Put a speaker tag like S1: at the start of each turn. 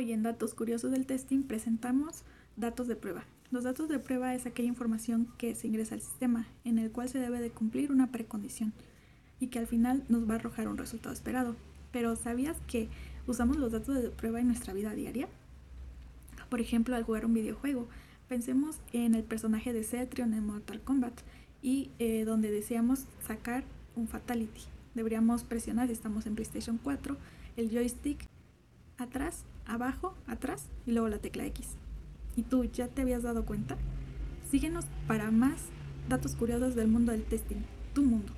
S1: Hoy en Datos Curiosos del Testing presentamos datos de prueba. Los datos de prueba es aquella información que se ingresa al sistema, en el cual se debe de cumplir una precondición y que al final nos va a arrojar un resultado esperado. Pero ¿sabías que usamos los datos de prueba en nuestra vida diaria? Por ejemplo, al jugar un videojuego, pensemos en el personaje de Cetrion en Mortal Kombat y eh, donde deseamos sacar un Fatality. Deberíamos presionar, si estamos en PlayStation 4, el joystick atrás, abajo, atrás y luego la tecla X. ¿Y tú ya te habías dado cuenta? Síguenos para más datos curiosos del mundo del testing, tu mundo.